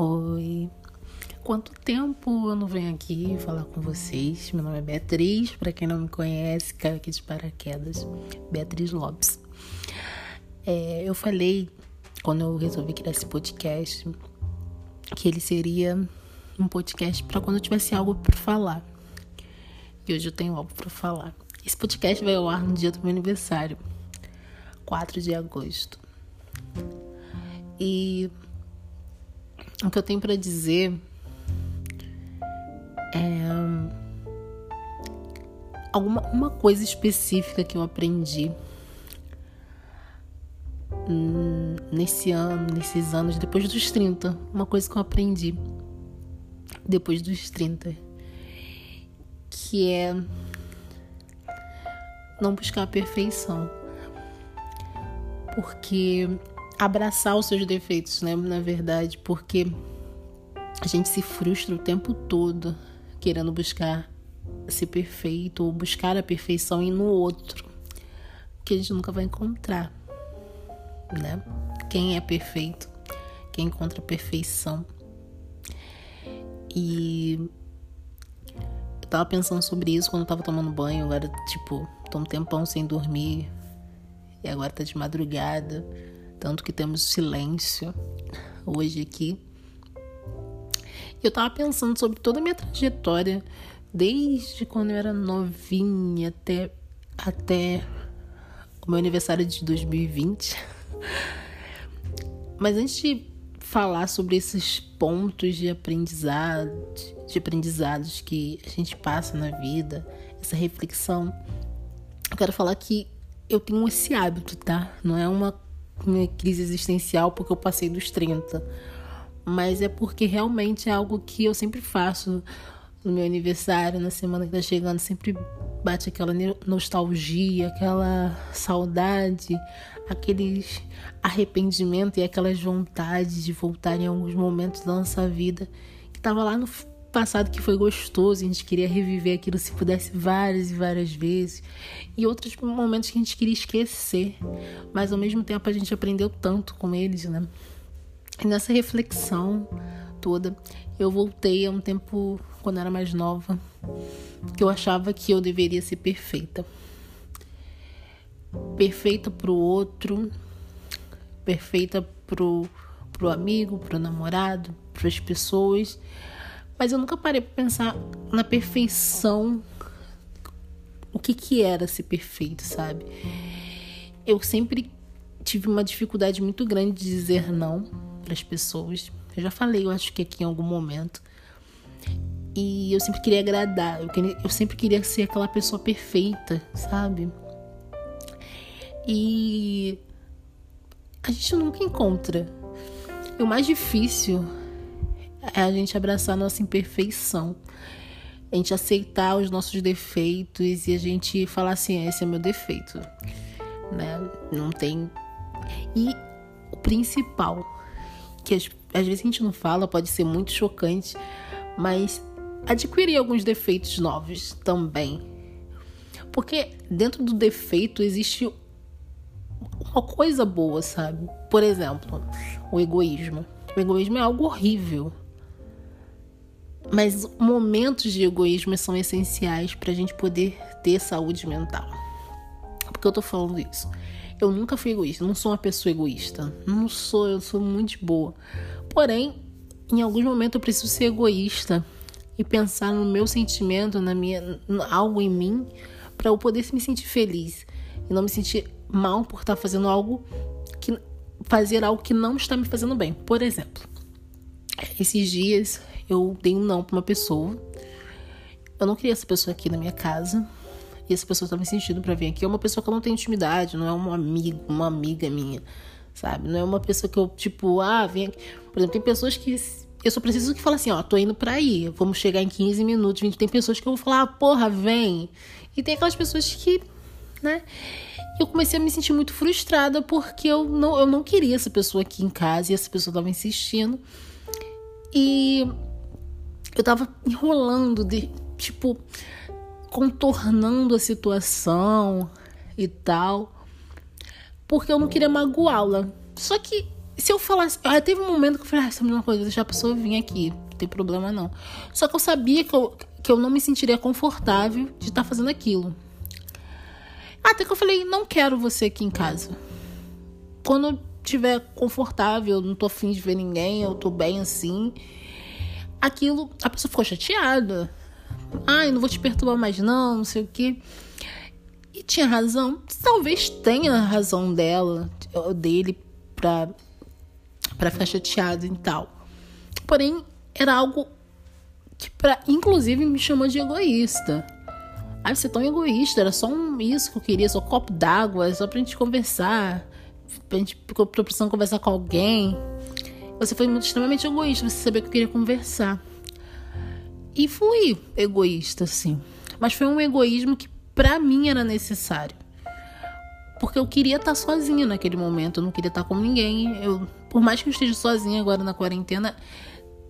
Oi. Quanto tempo eu não venho aqui falar com vocês? Meu nome é Beatriz, para quem não me conhece, caiu aqui de paraquedas. Beatriz Lopes. É, eu falei, quando eu resolvi criar esse podcast, que ele seria um podcast para quando eu tivesse algo para falar. E hoje eu tenho algo para falar. Esse podcast vai ao ar no dia do meu aniversário, 4 de agosto. E o que eu tenho para dizer é alguma uma coisa específica que eu aprendi nesse ano, nesses anos depois dos 30, uma coisa que eu aprendi depois dos 30, que é não buscar a perfeição. Porque abraçar os seus defeitos, né? Na verdade, porque a gente se frustra o tempo todo querendo buscar ser perfeito ou buscar a perfeição em no outro, que a gente nunca vai encontrar, né? Quem é perfeito? Quem encontra perfeição? E eu tava pensando sobre isso quando eu tava tomando banho, agora, tipo, tô um tempão sem dormir e agora tá de madrugada. Tanto que temos silêncio hoje aqui. Eu tava pensando sobre toda a minha trajetória, desde quando eu era novinha até, até o meu aniversário de 2020. Mas antes de falar sobre esses pontos de aprendizado, de aprendizados que a gente passa na vida, essa reflexão, eu quero falar que eu tenho esse hábito, tá? Não é uma minha crise existencial porque eu passei dos 30. Mas é porque realmente é algo que eu sempre faço no meu aniversário, na semana que tá chegando, sempre bate aquela nostalgia, aquela saudade, aqueles arrependimento e aquelas vontades de voltar em alguns momentos da nossa vida que tava lá no passado que foi gostoso, a gente queria reviver aquilo se pudesse várias e várias vezes, e outros momentos que a gente queria esquecer, mas ao mesmo tempo a gente aprendeu tanto com eles, né? E nessa reflexão toda, eu voltei a um tempo quando era mais nova, que eu achava que eu deveria ser perfeita. Perfeita pro outro, perfeita pro, pro amigo, pro namorado, pras pessoas mas eu nunca parei para pensar na perfeição. O que que era ser perfeito, sabe? Eu sempre tive uma dificuldade muito grande de dizer não para as pessoas. Eu já falei, eu acho que aqui em algum momento. E eu sempre queria agradar, eu, queria, eu sempre queria ser aquela pessoa perfeita, sabe? E a gente nunca encontra. E o mais difícil é a gente abraçar a nossa imperfeição. A gente aceitar os nossos defeitos e a gente falar assim: esse é meu defeito. Né? Não tem. E o principal, que às, às vezes a gente não fala, pode ser muito chocante, mas adquirir alguns defeitos novos também. Porque dentro do defeito existe uma coisa boa, sabe? Por exemplo, o egoísmo. O egoísmo é algo horrível. Mas momentos de egoísmo são essenciais para a gente poder ter saúde mental. Por que eu tô falando isso? Eu nunca fui egoísta, não sou uma pessoa egoísta. Não sou, eu sou muito boa. Porém, em alguns momentos eu preciso ser egoísta e pensar no meu sentimento, na minha algo em mim, para eu poder me sentir feliz e não me sentir mal por estar fazendo algo que fazer algo que não está me fazendo bem. Por exemplo, esses dias eu dei um não pra uma pessoa. Eu não queria essa pessoa aqui na minha casa. E essa pessoa estava insistindo para vir aqui. É uma pessoa que eu não tenho intimidade, não é um amigo, uma amiga minha, sabe? Não é uma pessoa que eu, tipo, ah, vem aqui. Por exemplo, tem pessoas que eu só preciso que fale assim, ó, tô indo pra aí, vamos chegar em 15 minutos, 20. Tem pessoas que eu vou falar, ah, porra, vem. E tem aquelas pessoas que, né? Eu comecei a me sentir muito frustrada porque eu não, eu não queria essa pessoa aqui em casa e essa pessoa tava insistindo. E eu tava enrolando, de, tipo, contornando a situação e tal, porque eu não queria magoá-la. Só que se eu falasse. Ah, teve um momento que eu falei, ah, essa mesma coisa, deixar a pessoa vir aqui. Não tem problema não. Só que eu sabia que eu, que eu não me sentiria confortável de estar tá fazendo aquilo. Até que eu falei, não quero você aqui em casa. Quando eu estiver confortável, não tô afim de ver ninguém, eu tô bem assim. Aquilo, a pessoa ficou chateada. Ai, não vou te perturbar mais não, não sei o que. E tinha razão. Talvez tenha razão dela, dele, pra, pra ficar chateado e tal. Porém, era algo que, pra, inclusive, me chamou de egoísta. Ai, você é tão egoísta, era só um isso que eu queria, só um copo d'água, só pra gente conversar. Pra gente, porque eu tô precisando conversar com alguém. Você foi muito, extremamente egoísta, você sabia que eu queria conversar. E fui egoísta, sim. Mas foi um egoísmo que para mim era necessário. Porque eu queria estar sozinha naquele momento, eu não queria estar com ninguém. Eu, por mais que eu esteja sozinha agora na quarentena,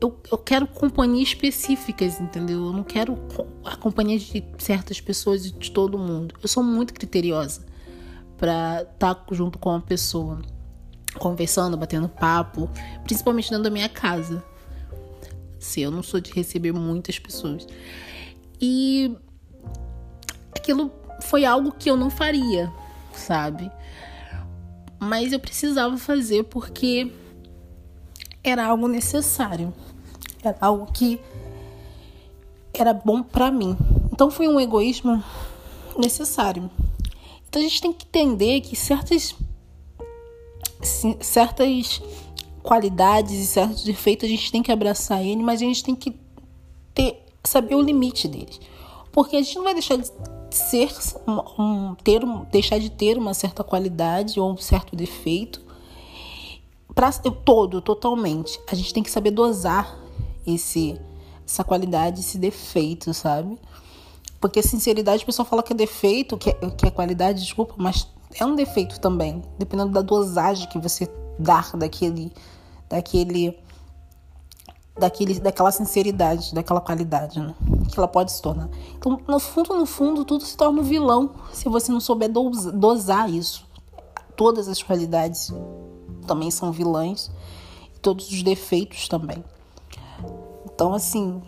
eu, eu quero companhias específicas, entendeu? Eu não quero a companhia de certas pessoas e de todo mundo. Eu sou muito criteriosa para estar junto com uma pessoa, conversando, batendo papo, principalmente dentro da minha casa. Se eu não sou de receber muitas pessoas. E aquilo foi algo que eu não faria, sabe? Mas eu precisava fazer porque era algo necessário. Era algo que era bom para mim. Então foi um egoísmo necessário. Então a gente tem que entender que certas certas qualidades e certos defeitos a gente tem que abraçar ele, mas a gente tem que ter saber o limite deles. Porque a gente não vai deixar de ser um, ter deixar de ter uma certa qualidade ou um certo defeito para todo, totalmente. A gente tem que saber dosar esse essa qualidade, esse defeito, sabe? Porque sinceridade, o pessoal fala que é defeito, que é, que é qualidade, desculpa, mas é um defeito também, dependendo da dosagem que você dá daquele daquele daquele, daquela sinceridade, daquela qualidade, né? Que ela pode se tornar. Então, no fundo, no fundo, tudo se torna um vilão se você não souber dosar isso. Todas as qualidades também são vilãs e todos os defeitos também. Então, assim,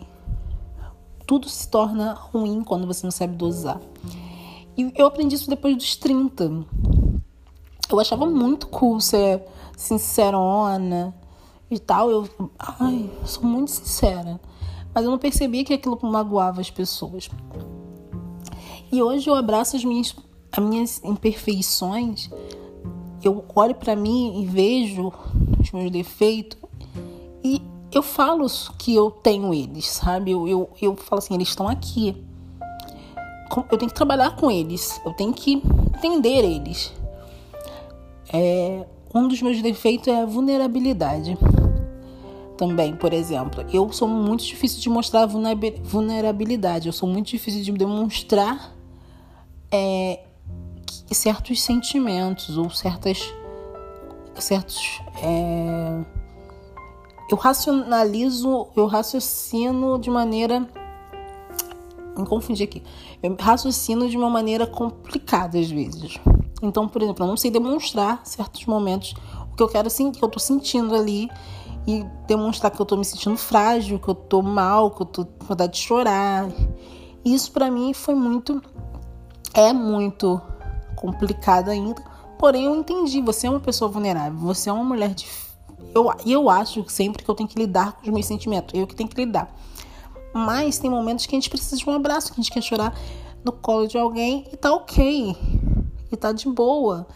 tudo se torna ruim quando você não sabe dosar. E eu aprendi isso depois dos 30. Eu achava muito cool ser sincerona, e tal, eu, ai, sou muito sincera. Mas eu não percebia que aquilo magoava as pessoas. E hoje eu abraço as minhas, as minhas imperfeições. Eu olho para mim e vejo os meus defeitos e eu falo que eu tenho eles, sabe? Eu, eu, eu falo assim, eles estão aqui. Eu tenho que trabalhar com eles, eu tenho que entender eles. É, um dos meus defeitos é a vulnerabilidade também, por exemplo. Eu sou muito difícil de mostrar vulnerabilidade, eu sou muito difícil de demonstrar é, certos sentimentos ou certas. certos. É, eu racionalizo, eu raciocino de maneira. Me confundi aqui. Eu raciocino de uma maneira complicada às vezes. Então, por exemplo, eu não sei demonstrar certos momentos o que eu quero sentir, que eu tô sentindo ali e demonstrar que eu tô me sentindo frágil, que eu tô mal, que eu tô com vontade de chorar. Isso para mim foi muito é muito complicado ainda. Porém, eu entendi, você é uma pessoa vulnerável, você é uma mulher de eu, eu acho sempre que eu tenho que lidar com os meus sentimentos, eu que tenho que lidar. Mas tem momentos que a gente precisa de um abraço, que a gente quer chorar no colo de alguém e tá ok. E tá de boa.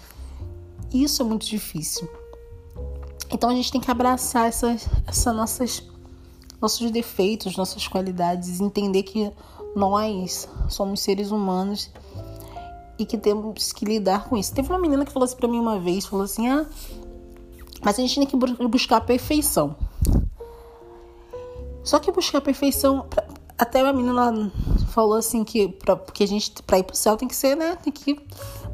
Isso é muito difícil. Então a gente tem que abraçar essas, essa nossas, nossos defeitos, nossas qualidades, entender que nós somos seres humanos e que temos que lidar com isso. Teve uma menina que falou assim pra mim uma vez, falou assim, ah, mas a gente tem que buscar a perfeição. Só que buscar a perfeição, até a menina falou assim que pra, porque a gente para ir pro céu tem que ser, né? Tem que,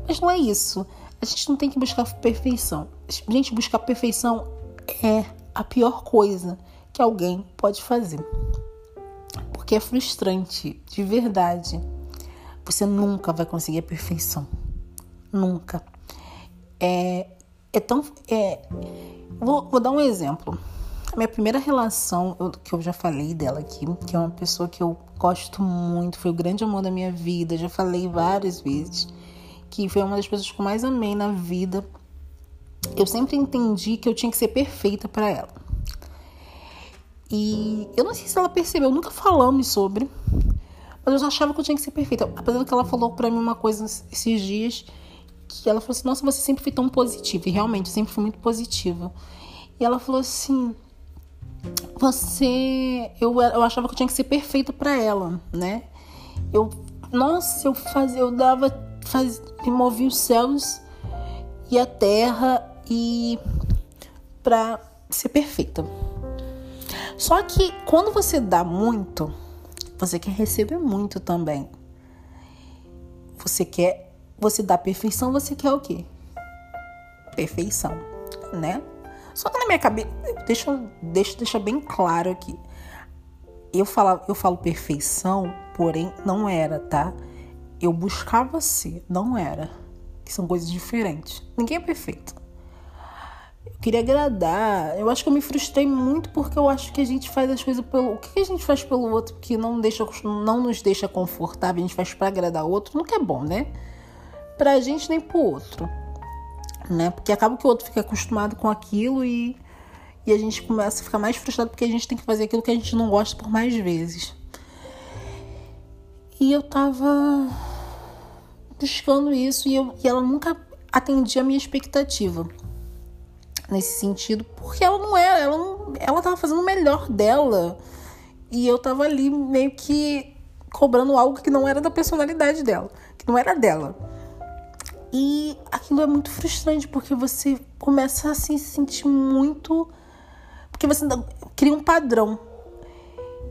mas não é isso. A gente não tem que buscar perfeição. Gente, buscar perfeição é a pior coisa que alguém pode fazer. Porque é frustrante, de verdade. Você nunca vai conseguir a perfeição. Nunca. É, é tão. É, Vou, vou dar um exemplo. A minha primeira relação, eu, que eu já falei dela aqui, que é uma pessoa que eu gosto muito, foi o grande amor da minha vida, já falei várias vezes, que foi uma das pessoas que eu mais amei na vida. Eu sempre entendi que eu tinha que ser perfeita para ela. E eu não sei se ela percebeu, nunca falamos sobre, mas eu achava que eu tinha que ser perfeita. Apesar que ela falou para mim uma coisa esses dias, que ela falou assim: Nossa, você sempre foi tão positiva. E realmente, eu sempre fui muito positiva. E ela falou assim: você. Eu, eu achava que eu tinha que ser perfeita para ela, né? Eu. Nossa, eu fazia. Eu dava. Faz, movia os céus e a terra e. pra ser perfeita. Só que quando você dá muito, você quer receber muito também. Você quer. Você dá perfeição, você quer o quê? Perfeição, né? Só que na minha cabeça, deixa, deixa, bem claro aqui. Eu falo, eu falo perfeição, porém não era, tá? Eu buscava ser, não era. Que são coisas diferentes. Ninguém é perfeito. Eu queria agradar. Eu acho que eu me frustrei muito porque eu acho que a gente faz as coisas pelo. O que a gente faz pelo outro que não, deixa, não nos deixa confortável, a gente faz para agradar o outro, nunca é bom, né? Pra gente nem pro outro né? Porque acaba que o outro fica acostumado com aquilo e, e a gente começa a ficar mais frustrado porque a gente tem que fazer aquilo que a gente não gosta por mais vezes. E eu tava buscando isso e, eu, e ela nunca atendia a minha expectativa nesse sentido, porque ela não era, ela, não, ela tava fazendo o melhor dela e eu tava ali meio que cobrando algo que não era da personalidade dela, que não era dela. E aquilo é muito frustrante porque você começa a se sentir muito. Porque você cria um padrão.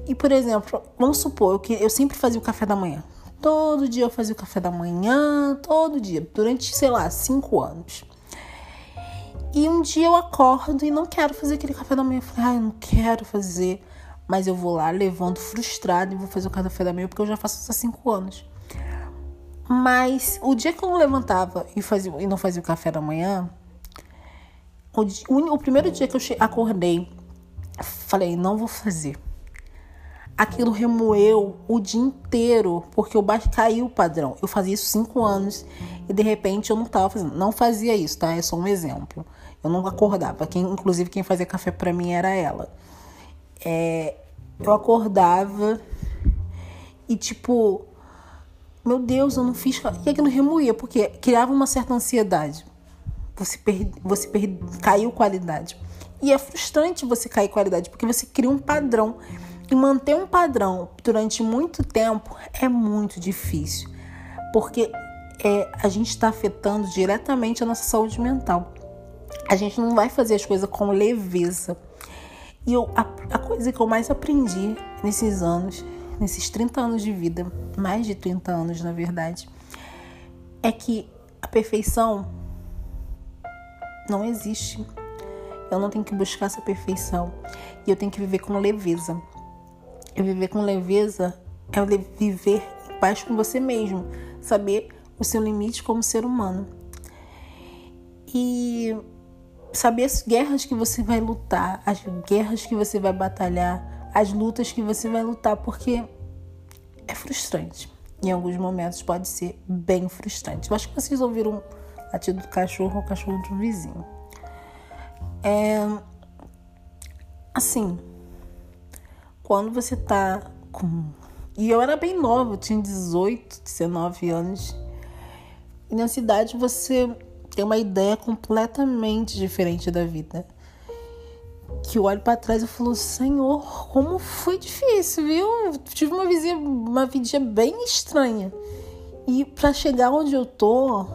E, por exemplo, vamos supor que eu sempre fazia o café da manhã. Todo dia eu fazia o café da manhã, todo dia, durante, sei lá, cinco anos. E um dia eu acordo e não quero fazer aquele café da manhã. Eu falei, ah, eu não quero fazer. Mas eu vou lá, levanto frustrado e vou fazer o café da manhã porque eu já faço isso há cinco anos. Mas o dia que eu levantava e, fazia, e não fazia o café da manhã, o, o, o primeiro dia que eu acordei, falei, não vou fazer. Aquilo remoeu o dia inteiro, porque eu caiu o padrão. Eu fazia isso cinco anos e de repente eu não estava fazendo. Não fazia isso, tá? É só um exemplo. Eu não acordava. Quem, inclusive, quem fazia café para mim era ela. É, eu acordava e, tipo, meu Deus, eu não fiz. E aquilo remoía, porque criava uma certa ansiedade. Você, per... você per... caiu qualidade. E é frustrante você cair qualidade, porque você cria um padrão. E manter um padrão durante muito tempo é muito difícil. Porque é, a gente está afetando diretamente a nossa saúde mental. A gente não vai fazer as coisas com leveza. E eu, a, a coisa que eu mais aprendi nesses anos nesses 30 anos de vida, mais de 30 anos na verdade, é que a perfeição não existe. Eu não tenho que buscar essa perfeição. E eu tenho que viver com leveza. E viver com leveza é viver em paz com você mesmo. Saber o seu limite como ser humano. E saber as guerras que você vai lutar, as guerras que você vai batalhar, as lutas que você vai lutar, porque é frustrante. Em alguns momentos pode ser bem frustrante. Eu acho que vocês ouviram o latido do cachorro ou o cachorro do vizinho. É. Assim, quando você tá com. E eu era bem nova, eu tinha 18, 19 anos. E na cidade você tem uma ideia completamente diferente da vida que eu olho para trás e falo, Senhor, como foi difícil, viu? Tive uma vizinha, uma vidinha bem estranha. E para chegar onde eu tô,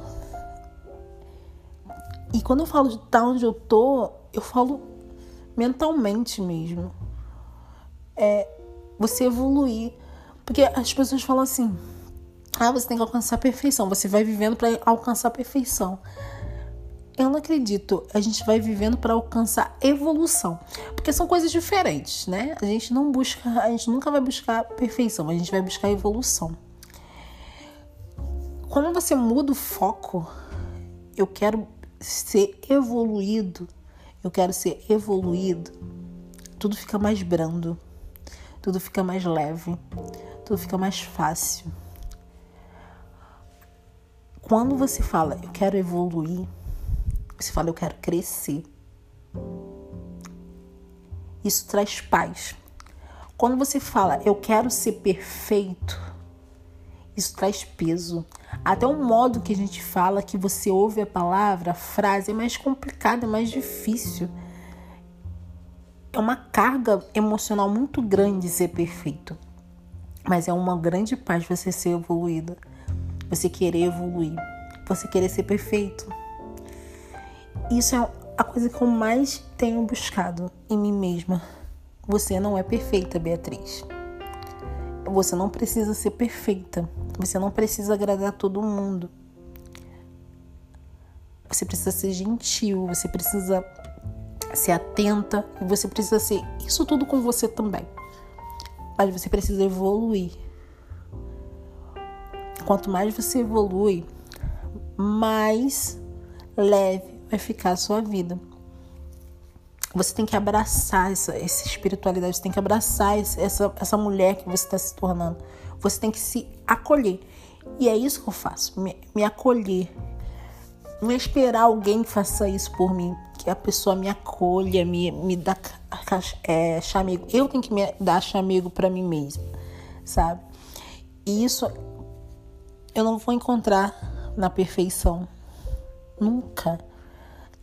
e quando eu falo de estar tá onde eu tô, eu falo mentalmente mesmo. É você evoluir. Porque as pessoas falam assim: ah, você tem que alcançar a perfeição. Você vai vivendo para alcançar a perfeição. Eu não acredito. A gente vai vivendo para alcançar evolução, porque são coisas diferentes, né? A gente não busca, a gente nunca vai buscar perfeição, a gente vai buscar evolução. Quando você muda o foco, eu quero ser evoluído, eu quero ser evoluído, tudo fica mais brando, tudo fica mais leve, tudo fica mais fácil. Quando você fala eu quero evoluir, você fala eu quero crescer. Isso traz paz. Quando você fala eu quero ser perfeito, isso traz peso. Até o modo que a gente fala, que você ouve a palavra, a frase, é mais complicado, é mais difícil. É uma carga emocional muito grande ser perfeito. Mas é uma grande paz você ser evoluída. Você querer evoluir. Você querer ser perfeito. Isso é a coisa que eu mais tenho buscado em mim mesma. Você não é perfeita, Beatriz. Você não precisa ser perfeita. Você não precisa agradar todo mundo. Você precisa ser gentil, você precisa ser atenta e você precisa ser isso tudo com você também. Mas você precisa evoluir. Quanto mais você evolui, mais leve vai ficar a sua vida. Você tem que abraçar essa, essa espiritualidade, você tem que abraçar essa, essa mulher que você está se tornando. Você tem que se acolher. E é isso que eu faço, me, me acolher. Não é esperar alguém que faça isso por mim, que a pessoa me acolha, me, me dá é, chamego. Eu tenho que me dar chamego para mim mesma, sabe? E isso eu não vou encontrar na perfeição. Nunca.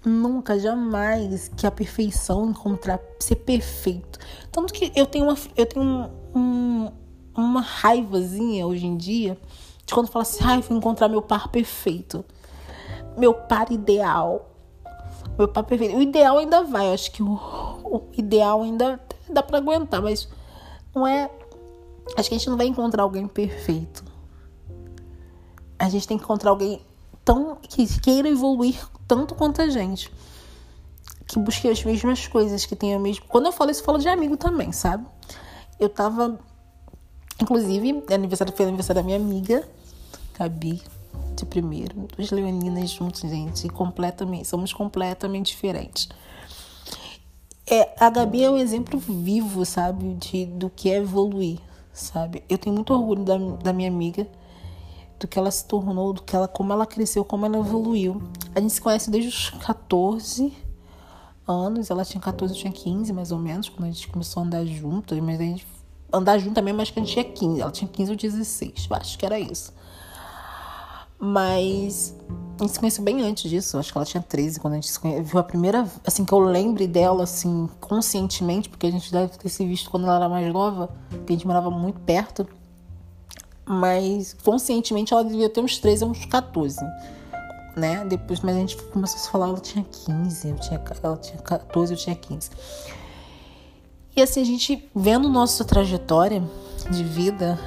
Nunca, jamais que a perfeição encontrar ser perfeito. Tanto que eu tenho uma, eu tenho um, um, uma raivazinha hoje em dia de quando fala assim, ai, vou encontrar meu par perfeito. Meu par ideal. Meu par perfeito. O ideal ainda vai, eu acho que o, o ideal ainda dá para aguentar, mas não é. Acho que a gente não vai encontrar alguém perfeito. A gente tem que encontrar alguém tão que queira evoluir tanto quanto a gente. Que busque as mesmas coisas, que tenha o mesmo. Quando eu falo isso, eu falo de amigo também, sabe? Eu tava. Inclusive, aniversário foi aniversário da minha amiga, Gabi, de primeiro. Duas leoninas juntas, gente. Completamente. Somos completamente diferentes. É, a Gabi é um exemplo vivo, sabe? De, do que é evoluir, sabe? Eu tenho muito orgulho da, da minha amiga do que ela se tornou, do que ela, como ela cresceu, como ela evoluiu. A gente se conhece desde os 14 anos, ela tinha 14, eu tinha 15 mais ou menos, quando a gente começou a andar junto, mas a gente andar junto também, mas que a gente tinha 15, ela tinha 15 ou 16, eu acho que era isso. Mas a gente se conheceu bem antes disso, acho que ela tinha 13 quando a gente se conheceu. Viu a primeira, assim, que eu lembre dela, assim, conscientemente, porque a gente deve ter se visto quando ela era mais nova, porque a gente morava muito perto mas conscientemente ela devia ter uns 13 uns 14. Né? Depois, mas a gente começou a falar, ela tinha 15, eu tinha, ela tinha 14, eu tinha 15. E assim, a gente vendo nossa trajetória de vida,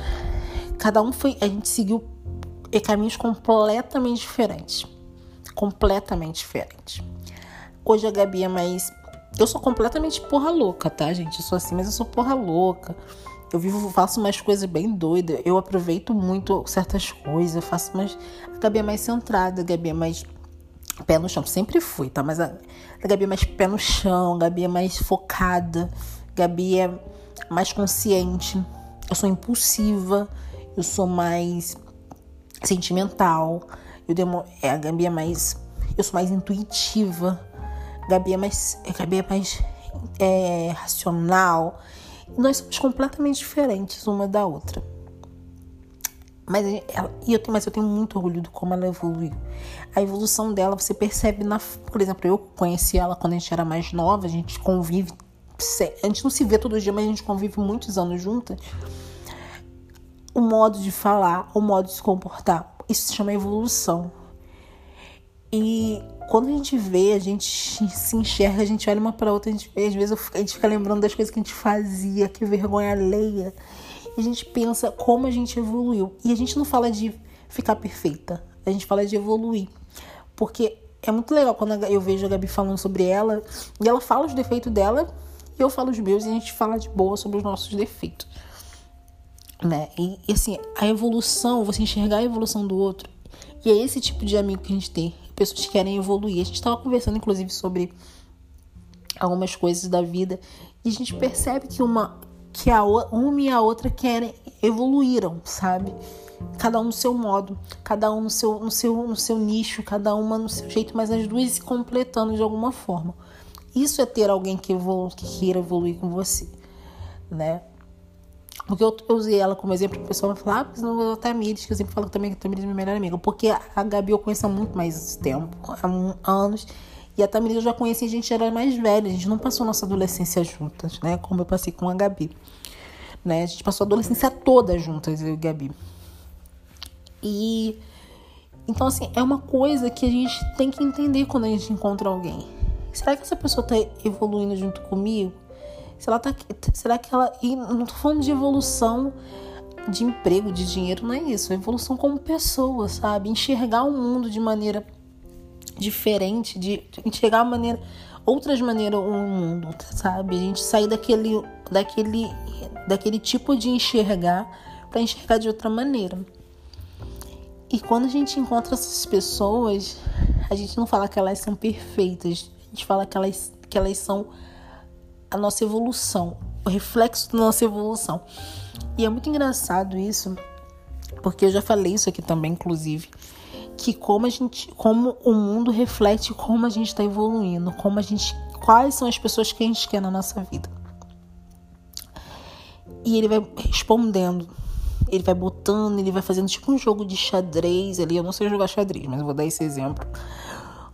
cada um foi, a gente seguiu caminhos completamente diferentes. Completamente diferentes. Hoje a Gabi é mais. Eu sou completamente porra louca, tá, gente? Eu sou assim, mas eu sou porra louca. Eu vivo, faço umas coisas bem doidas. Eu aproveito muito certas coisas. Faço mais. A Gabi é mais centrada, a Gabi é mais pé no chão. Sempre fui, tá? Mas a, a Gabi é mais pé no chão, a Gabi é mais focada, a Gabi é mais consciente. Eu sou impulsiva, eu sou mais sentimental. Eu demo, é, a Gabi é mais. Eu sou mais intuitiva. A Gabi é mais. A Gabi é mais é, racional nós somos completamente diferentes uma da outra. Mas, ela, e eu mas eu tenho muito orgulho de como ela evoluiu. A evolução dela você percebe na. Por exemplo, eu conheci ela quando a gente era mais nova, a gente convive. A gente não se vê todo dia, mas a gente convive muitos anos juntas. O modo de falar, o modo de se comportar. Isso se chama evolução. E quando a gente vê, a gente se enxerga, a gente olha uma para outra, a gente, às vezes a gente fica lembrando das coisas que a gente fazia, que vergonha alheia. E a gente pensa como a gente evoluiu. E a gente não fala de ficar perfeita, a gente fala de evoluir. Porque é muito legal quando eu vejo a Gabi falando sobre ela, e ela fala os defeitos dela, e eu falo os meus, e a gente fala de boa sobre os nossos defeitos. Né? E, e assim, a evolução, você enxergar a evolução do outro, e é esse tipo de amigo que a gente tem pessoas que querem evoluir. A gente estava conversando, inclusive, sobre algumas coisas da vida e a gente percebe que uma que a uma e a outra querem evoluíram, sabe? Cada um no seu modo, cada um no seu, no seu, no seu nicho, cada uma no seu jeito, mas as duas se completando de alguma forma. Isso é ter alguém que, evolu que queira evoluir com você, né? Porque eu, eu usei ela como exemplo, o pessoal vai falar, ah, mas não a Tamires, que eu sempre falo também que a Tamires é minha melhor amiga. Porque a Gabi eu conheço há muito mais tempo, há anos. E a Tamires eu já conheci, a gente era mais velha, a gente não passou nossa adolescência juntas, né? Como eu passei com a Gabi. Né? A gente passou a adolescência toda juntas, eu e a Gabi. E então assim, é uma coisa que a gente tem que entender quando a gente encontra alguém. Será que essa pessoa está evoluindo junto comigo? Se ela tá, será que ela. E não tô falando de evolução de emprego, de dinheiro, não é isso. É evolução como pessoa, sabe? Enxergar o mundo de maneira diferente, de enxergar maneira, outras maneiras o mundo, sabe? A gente sair daquele, daquele, daquele tipo de enxergar para enxergar de outra maneira. E quando a gente encontra essas pessoas, a gente não fala que elas são perfeitas, a gente fala que elas, que elas são a nossa evolução, o reflexo da nossa evolução. E é muito engraçado isso, porque eu já falei isso aqui também, inclusive, que como a gente, como o mundo reflete como a gente está evoluindo, como a gente, quais são as pessoas que a gente quer na nossa vida. E ele vai respondendo, ele vai botando, ele vai fazendo tipo um jogo de xadrez ali. Eu não sei jogar xadrez, mas vou dar esse exemplo.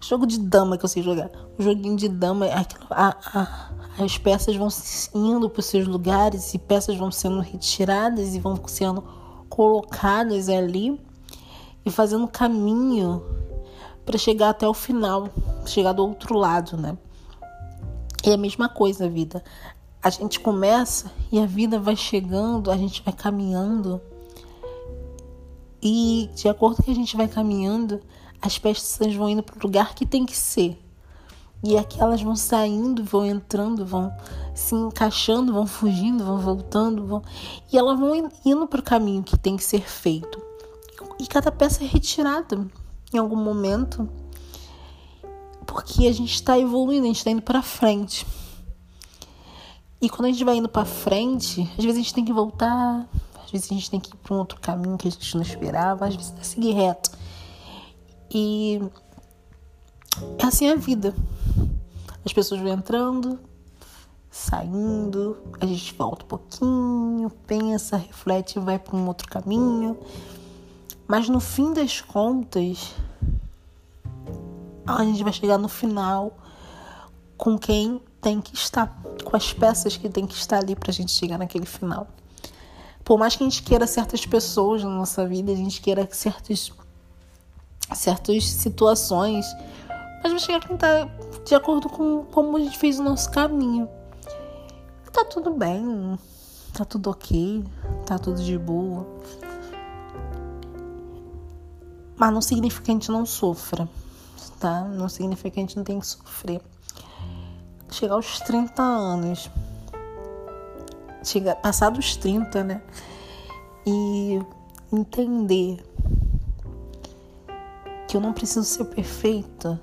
Jogo de dama que eu sei jogar. O joguinho de dama, a, a, as peças vão indo para os seus lugares e peças vão sendo retiradas e vão sendo colocadas ali e fazendo caminho para chegar até o final, chegar do outro lado, né? É a mesma coisa a vida. A gente começa e a vida vai chegando, a gente vai caminhando. E de acordo que a gente vai caminhando, as peças vão indo para o lugar que tem que ser. E aqui elas vão saindo, vão entrando, vão se encaixando, vão fugindo, vão voltando, vão... e elas vão indo para o caminho que tem que ser feito. E cada peça é retirada em algum momento, porque a gente está evoluindo, a gente está indo para frente. E quando a gente vai indo para frente, às vezes a gente tem que voltar, às vezes a gente tem que ir para um outro caminho que a gente não esperava, às vezes é seguir reto. E é assim a vida. As pessoas vão entrando, saindo, a gente volta um pouquinho, pensa, reflete, vai para um outro caminho. Mas no fim das contas, a gente vai chegar no final com quem tem que estar, com as peças que tem que estar ali para a gente chegar naquele final. Por mais que a gente queira certas pessoas na nossa vida, a gente queira certos certas situações, mas vai chegar quem tá de acordo com como a gente fez o nosso caminho. Tá tudo bem, tá tudo ok, tá tudo de boa. Mas não significa que a gente não sofra, tá? Não significa que a gente não tem que sofrer. Chegar aos 30 anos, chegar, passar dos 30, né? E entender que eu não preciso ser perfeita,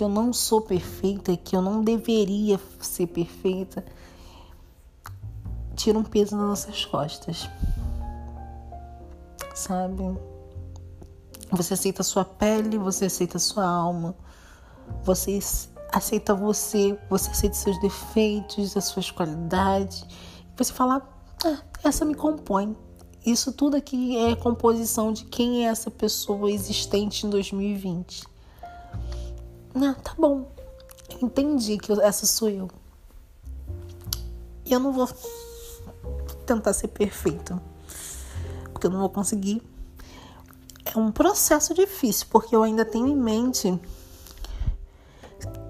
que eu não sou perfeita, que eu não deveria ser perfeita, tira um peso nas nossas costas. Sabe? Você aceita a sua pele, você aceita a sua alma, você aceita você, você aceita seus defeitos, as suas qualidades. Você fala, ah, essa me compõe. Isso tudo aqui é composição de quem é essa pessoa existente em 2020. Ah, tá bom. entendi que essa sou eu. E eu não vou tentar ser perfeita. Porque eu não vou conseguir. É um processo difícil, porque eu ainda tenho em mente.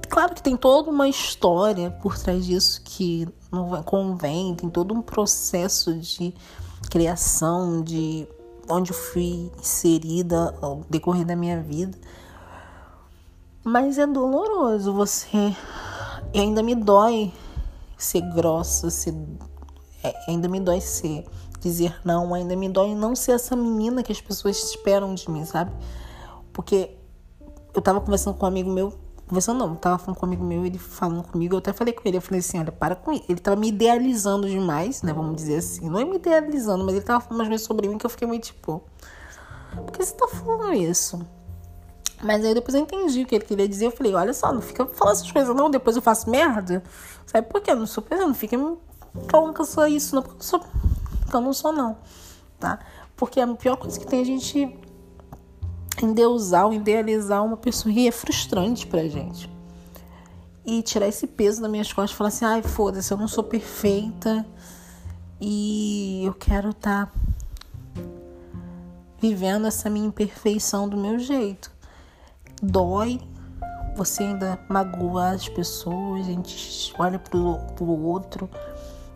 Claro que tem toda uma história por trás disso que não convém, tem todo um processo de criação, de onde eu fui inserida ao decorrer da minha vida. Mas é doloroso você. E ainda me dói ser grossa, ser... É, ainda me dói ser dizer não, ainda me dói não ser essa menina que as pessoas esperam de mim, sabe? Porque eu tava conversando com um amigo meu Conversando não, tava falando com um amigo meu, ele falando comigo, eu até falei com ele, eu falei assim, olha, para com isso. Ele tava me idealizando demais, né? Vamos dizer assim. Não é me idealizando, mas ele tava falando umas coisas sobre mim que eu fiquei meio tipo. Por que você tá falando isso? Mas aí depois eu entendi o que ele queria dizer. Eu falei, olha só, não fica falando essas coisas não, depois eu faço merda. Sabe por quê? Eu não sou pesado, não fica falando que eu sou isso, não, porque eu, sou, porque eu não sou não, tá? Porque a pior coisa que tem é a gente endeusar ou idealizar uma pessoa e é frustrante pra gente. E tirar esse peso das minhas costas e falar assim, ai, foda-se, eu não sou perfeita e eu quero estar tá vivendo essa minha imperfeição do meu jeito dói, você ainda magoa as pessoas, a gente olha pro, pro outro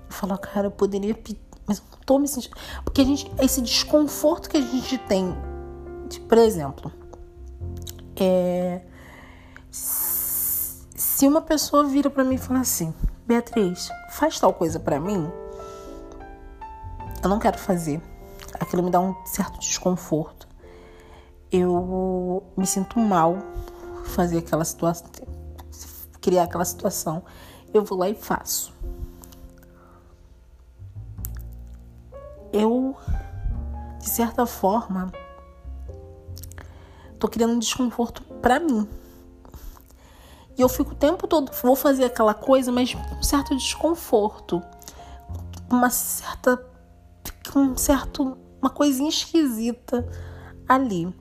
e fala, cara, eu poderia pedir, mas eu não tô me sentindo. Porque a gente, esse desconforto que a gente tem, de, por exemplo, é. Se uma pessoa vira para mim e fala assim, Beatriz, faz tal coisa para mim, eu não quero fazer. Aquilo me dá um certo desconforto eu me sinto mal fazer aquela situação, criar aquela situação. Eu vou lá e faço. Eu, de certa forma, tô criando um desconforto para mim. E eu fico o tempo todo, vou fazer aquela coisa, mas com um certo desconforto. Uma certa. Um certo. Uma coisinha esquisita ali.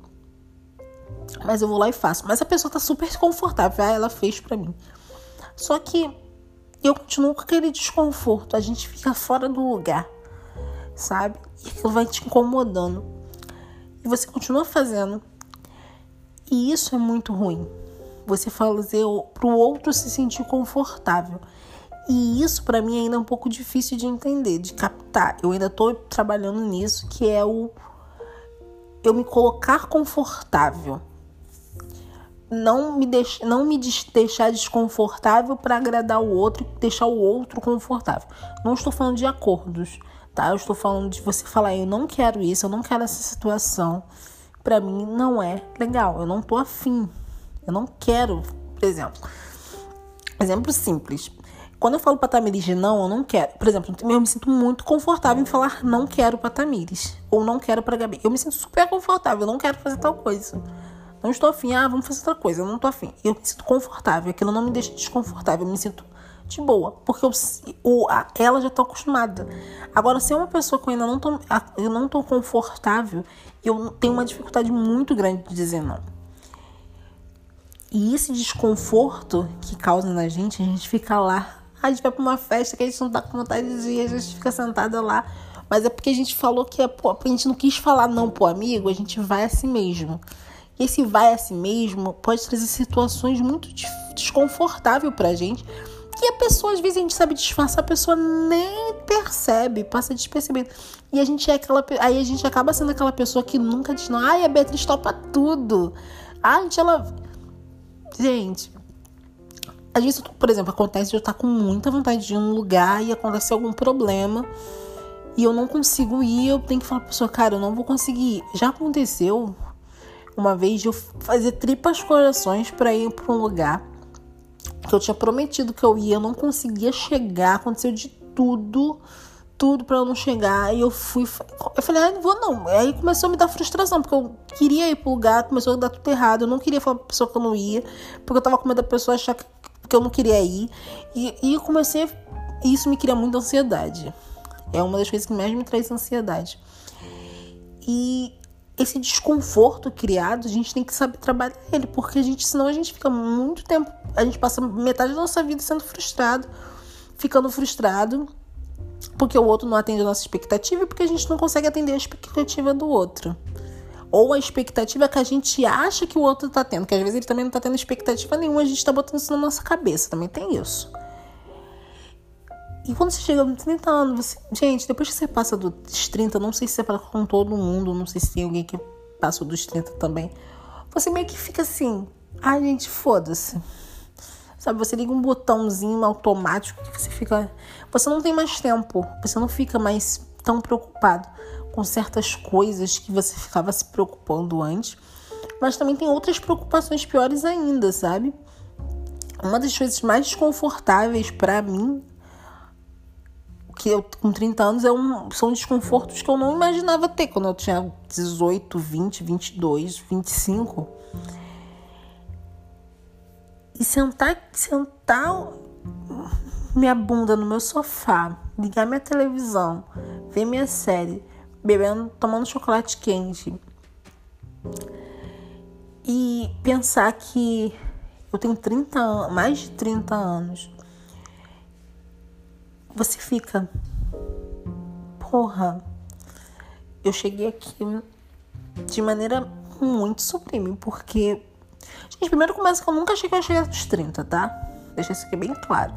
Mas eu vou lá e faço. Mas a pessoa tá super confortável. Ah, ela fez pra mim. Só que eu continuo com aquele desconforto. A gente fica fora do lugar, sabe? E aquilo vai te incomodando. E você continua fazendo. E isso é muito ruim. Você fazer pro outro se sentir confortável. E isso para mim ainda é um pouco difícil de entender, de captar. Eu ainda tô trabalhando nisso, que é o eu me colocar confortável não me, deix, não me deixar desconfortável para agradar o outro e deixar o outro confortável. Não estou falando de acordos, tá? Eu estou falando de você falar, eu não quero isso, eu não quero essa situação. Para mim não é legal, eu não tô afim. Eu não quero, por exemplo. Exemplo simples. Quando eu falo pra Tamires não, eu não quero. Por exemplo, eu me sinto muito confortável em falar não quero pra Tamires. Ou não quero pra Gabi. Eu me sinto super confortável, eu não quero fazer tal coisa. Não estou afim, ah, vamos fazer outra coisa, eu não estou afim. Eu me sinto confortável, aquilo não me deixa desconfortável, eu me sinto de boa, porque eu, o, a, ela já está acostumada. Agora, se é uma pessoa que eu ainda não tô, eu não confortável, eu tenho uma dificuldade muito grande de dizer não. E esse desconforto que causa na gente, a gente fica lá. A gente vai pra uma festa que a gente não tá com vontade de ir, a gente fica sentada lá. Mas é porque a gente falou que é, a gente não quis falar não pro amigo, a gente vai assim mesmo. E esse vai a si mesmo pode trazer situações muito desconfortáveis pra gente. E a pessoa, às vezes, a gente sabe disfarçar, a pessoa nem percebe, passa despercebido. E a gente é aquela. Aí a gente acaba sendo aquela pessoa que nunca diz, não, ai, a Beatriz topa tudo. Ah, gente, ela. Gente. Às vezes, por exemplo, acontece de eu estar com muita vontade de ir num lugar e acontecer algum problema e eu não consigo ir, eu tenho que falar pra pessoa, cara, eu não vou conseguir ir. Já aconteceu uma vez de eu fazer tripas corações para ir para um lugar que eu tinha prometido que eu ia, eu não conseguia chegar, aconteceu de tudo, tudo para eu não chegar. E eu fui, eu falei, ah, não vou não. Aí começou a me dar frustração, porque eu queria ir pro lugar, começou a dar tudo errado. Eu não queria falar pra pessoa que eu não ia, porque eu tava com medo da pessoa achar que, que eu não queria ir. E, e eu comecei, e isso me cria muita ansiedade. É uma das coisas que mais me traz ansiedade. E esse desconforto criado, a gente tem que saber trabalhar ele, porque a gente, senão a gente fica muito tempo, a gente passa metade da nossa vida sendo frustrado, ficando frustrado, porque o outro não atende a nossa expectativa e porque a gente não consegue atender a expectativa do outro. Ou a expectativa que a gente acha que o outro tá tendo, que às vezes ele também não tá tendo expectativa nenhuma, a gente tá botando isso na nossa cabeça, também tem isso. E quando você chega aos 30 anos, você... gente, depois que você passa dos 30, não sei se é para com todo mundo, não sei se tem alguém que passou dos 30 também. Você meio que fica assim, ai gente, foda-se. Sabe, você liga um botãozinho automático que você fica. Você não tem mais tempo, você não fica mais tão preocupado com certas coisas que você ficava se preocupando antes. Mas também tem outras preocupações piores ainda, sabe? uma das coisas mais desconfortáveis para mim, que eu com 30 anos, é um, são desconfortos que eu não imaginava ter quando eu tinha 18, 20, 22, 25. E sentar, sentar minha bunda no meu sofá, ligar minha televisão, ver minha série, bebendo, tomando chocolate quente e pensar que eu tenho 30 anos, mais de 30 anos. Você fica, porra, eu cheguei aqui de maneira muito supreme, porque. Gente, primeiro começa que eu nunca achei que eu chegar aos 30, tá? Deixa isso aqui bem claro.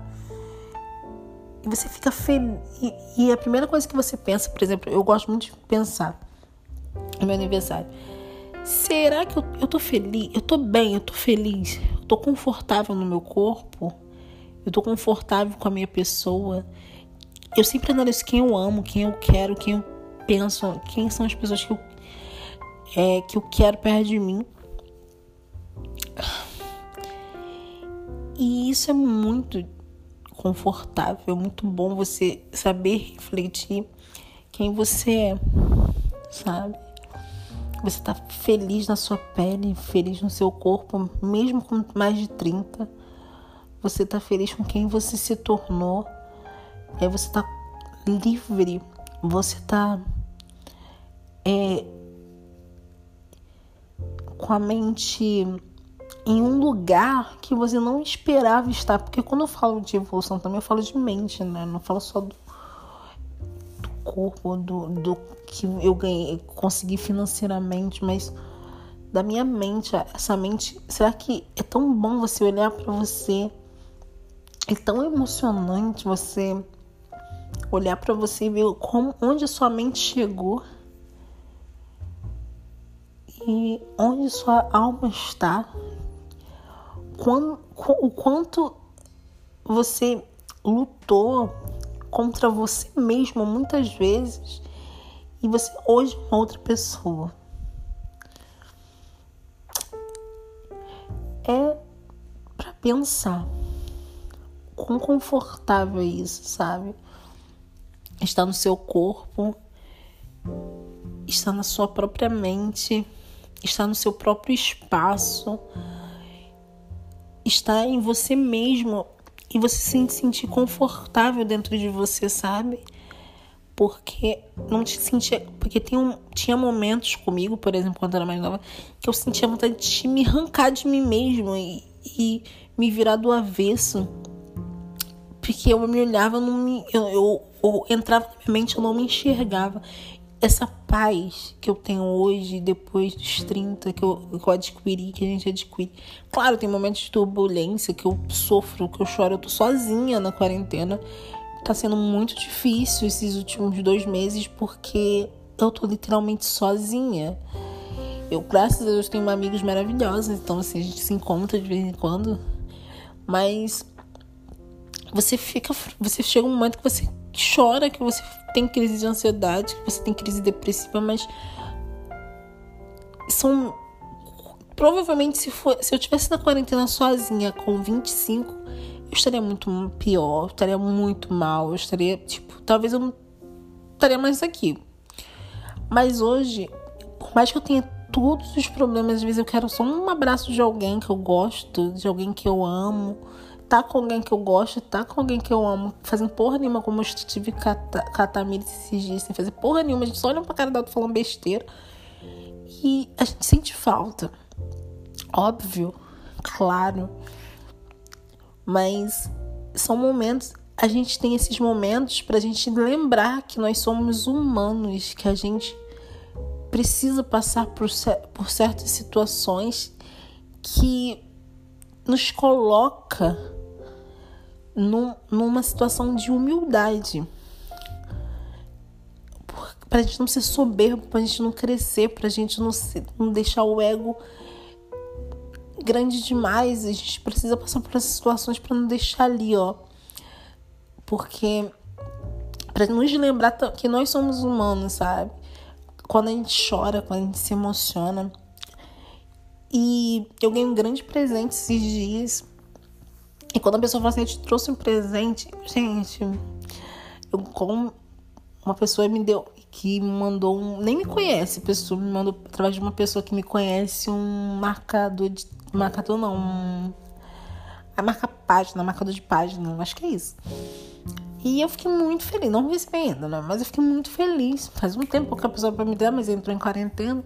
E você fica feliz. E, e a primeira coisa que você pensa, por exemplo, eu gosto muito de pensar no meu aniversário. Será que eu, eu tô feliz? Eu tô bem, eu tô feliz, eu tô confortável no meu corpo, eu tô confortável com a minha pessoa. Eu sempre analiso quem eu amo, quem eu quero, quem eu penso, quem são as pessoas que eu, é, que eu quero perto de mim. E isso é muito confortável, é muito bom você saber refletir quem você é, sabe? Você tá feliz na sua pele, feliz no seu corpo, mesmo com mais de 30. Você tá feliz com quem você se tornou. É, você tá livre. Você tá é, com a mente em um lugar que você não esperava estar. Porque quando eu falo de evolução também, eu falo de mente, né? Não falo só do, do corpo, do, do que eu ganhei, consegui financeiramente, mas da minha mente, essa mente, será que é tão bom você olhar para você? É tão emocionante você olhar para você e ver como, onde a sua mente chegou e onde sua alma está quando, o quanto você lutou contra você mesmo muitas vezes e você hoje é uma outra pessoa. É para pensar quão confortável é isso, sabe? Está no seu corpo, está na sua própria mente, está no seu próprio espaço está em você mesmo e você se sentir confortável dentro de você, sabe? Porque não te sentia. Porque tem um, tinha momentos comigo, por exemplo, quando eu era mais nova, que eu sentia vontade de me arrancar de mim mesmo e, e me virar do avesso. Porque eu me olhava, não me, eu, eu, eu entrava na minha mente, eu não me enxergava essa paz que eu tenho hoje, depois dos 30, que eu, que eu adquiri, que a gente adquire. Claro, tem momentos de turbulência que eu sofro, que eu choro, eu tô sozinha na quarentena. Tá sendo muito difícil esses últimos dois meses porque eu tô literalmente sozinha. Eu, graças a Deus, tenho amigos maravilhosos, então assim, a gente se encontra de vez em quando. Mas você fica. Você chega um momento que você chora, que você tem crise de ansiedade, que você tem crise depressiva, mas são provavelmente se for, se eu tivesse na quarentena sozinha com 25, eu estaria muito pior, eu estaria muito mal, eu estaria tipo, talvez eu não estaria mais aqui. Mas hoje, por mais que eu tenha todos os problemas, às vezes eu quero só um abraço de alguém que eu gosto, de alguém que eu amo tá com alguém que eu gosto, tá com alguém que eu amo, fazendo porra nenhuma, como eu estive catamir esses dias, sem fazer porra nenhuma, a gente só olha pra cara da outra falando besteira. E a gente sente falta. Óbvio, claro. Mas são momentos. A gente tem esses momentos pra gente lembrar que nós somos humanos, que a gente precisa passar por, por certas situações que nos coloca num, numa situação de humildade. Pra gente não ser soberbo, pra gente não crescer, pra gente não, se, não deixar o ego grande demais. A gente precisa passar por essas situações para não deixar ali, ó. Porque para nos lembrar que nós somos humanos, sabe? Quando a gente chora, quando a gente se emociona. E eu ganhei um grande presente esses dias E quando a pessoa fala assim, eu te trouxe um presente, gente, eu como uma pessoa me deu que me mandou um, nem me conhece, pessoa me mandou através de uma pessoa que me conhece um marcador de marcador não, um, a marca página, marcador de página, acho que é isso. E eu fiquei muito feliz, não recebi ainda, né? Mas eu fiquei muito feliz. Faz um tempo que a pessoa para me dar, mas entrou em quarentena.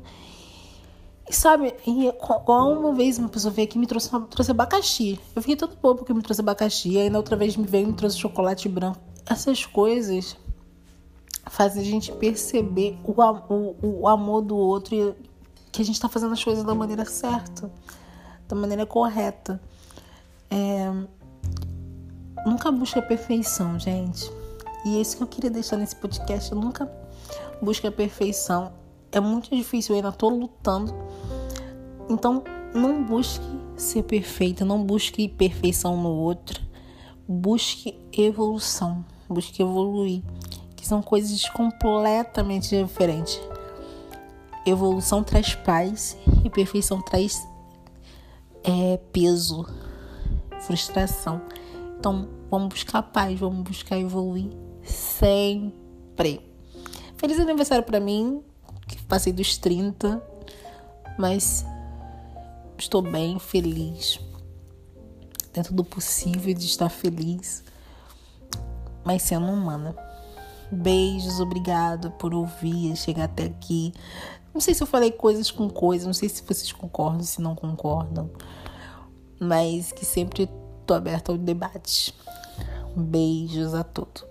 E sabe, e uma vez uma pessoa veio aqui e me trouxe, trouxe abacaxi. Eu fiquei todo bobo porque me trouxe abacaxi. Aí na outra vez me veio e me trouxe chocolate branco. Essas coisas fazem a gente perceber o, o, o amor do outro e que a gente está fazendo as coisas da maneira certa, da maneira correta. É... Nunca busque a perfeição, gente. E é isso que eu queria deixar nesse podcast. Nunca busque a perfeição é muito difícil, eu ainda tô lutando. Então, não busque ser perfeita, não busque perfeição no outro. Busque evolução, busque evoluir, que são coisas completamente diferentes. Evolução traz paz e perfeição traz é, peso, frustração. Então, vamos buscar paz, vamos buscar evoluir sempre. Feliz aniversário para mim, que passei dos 30, mas estou bem, feliz, dentro do possível de estar feliz, mas sendo humana. Beijos, obrigado por ouvir, chegar até aqui. Não sei se eu falei coisas com coisas, não sei se vocês concordam, se não concordam, mas que sempre estou aberta ao debate. Beijos a todos.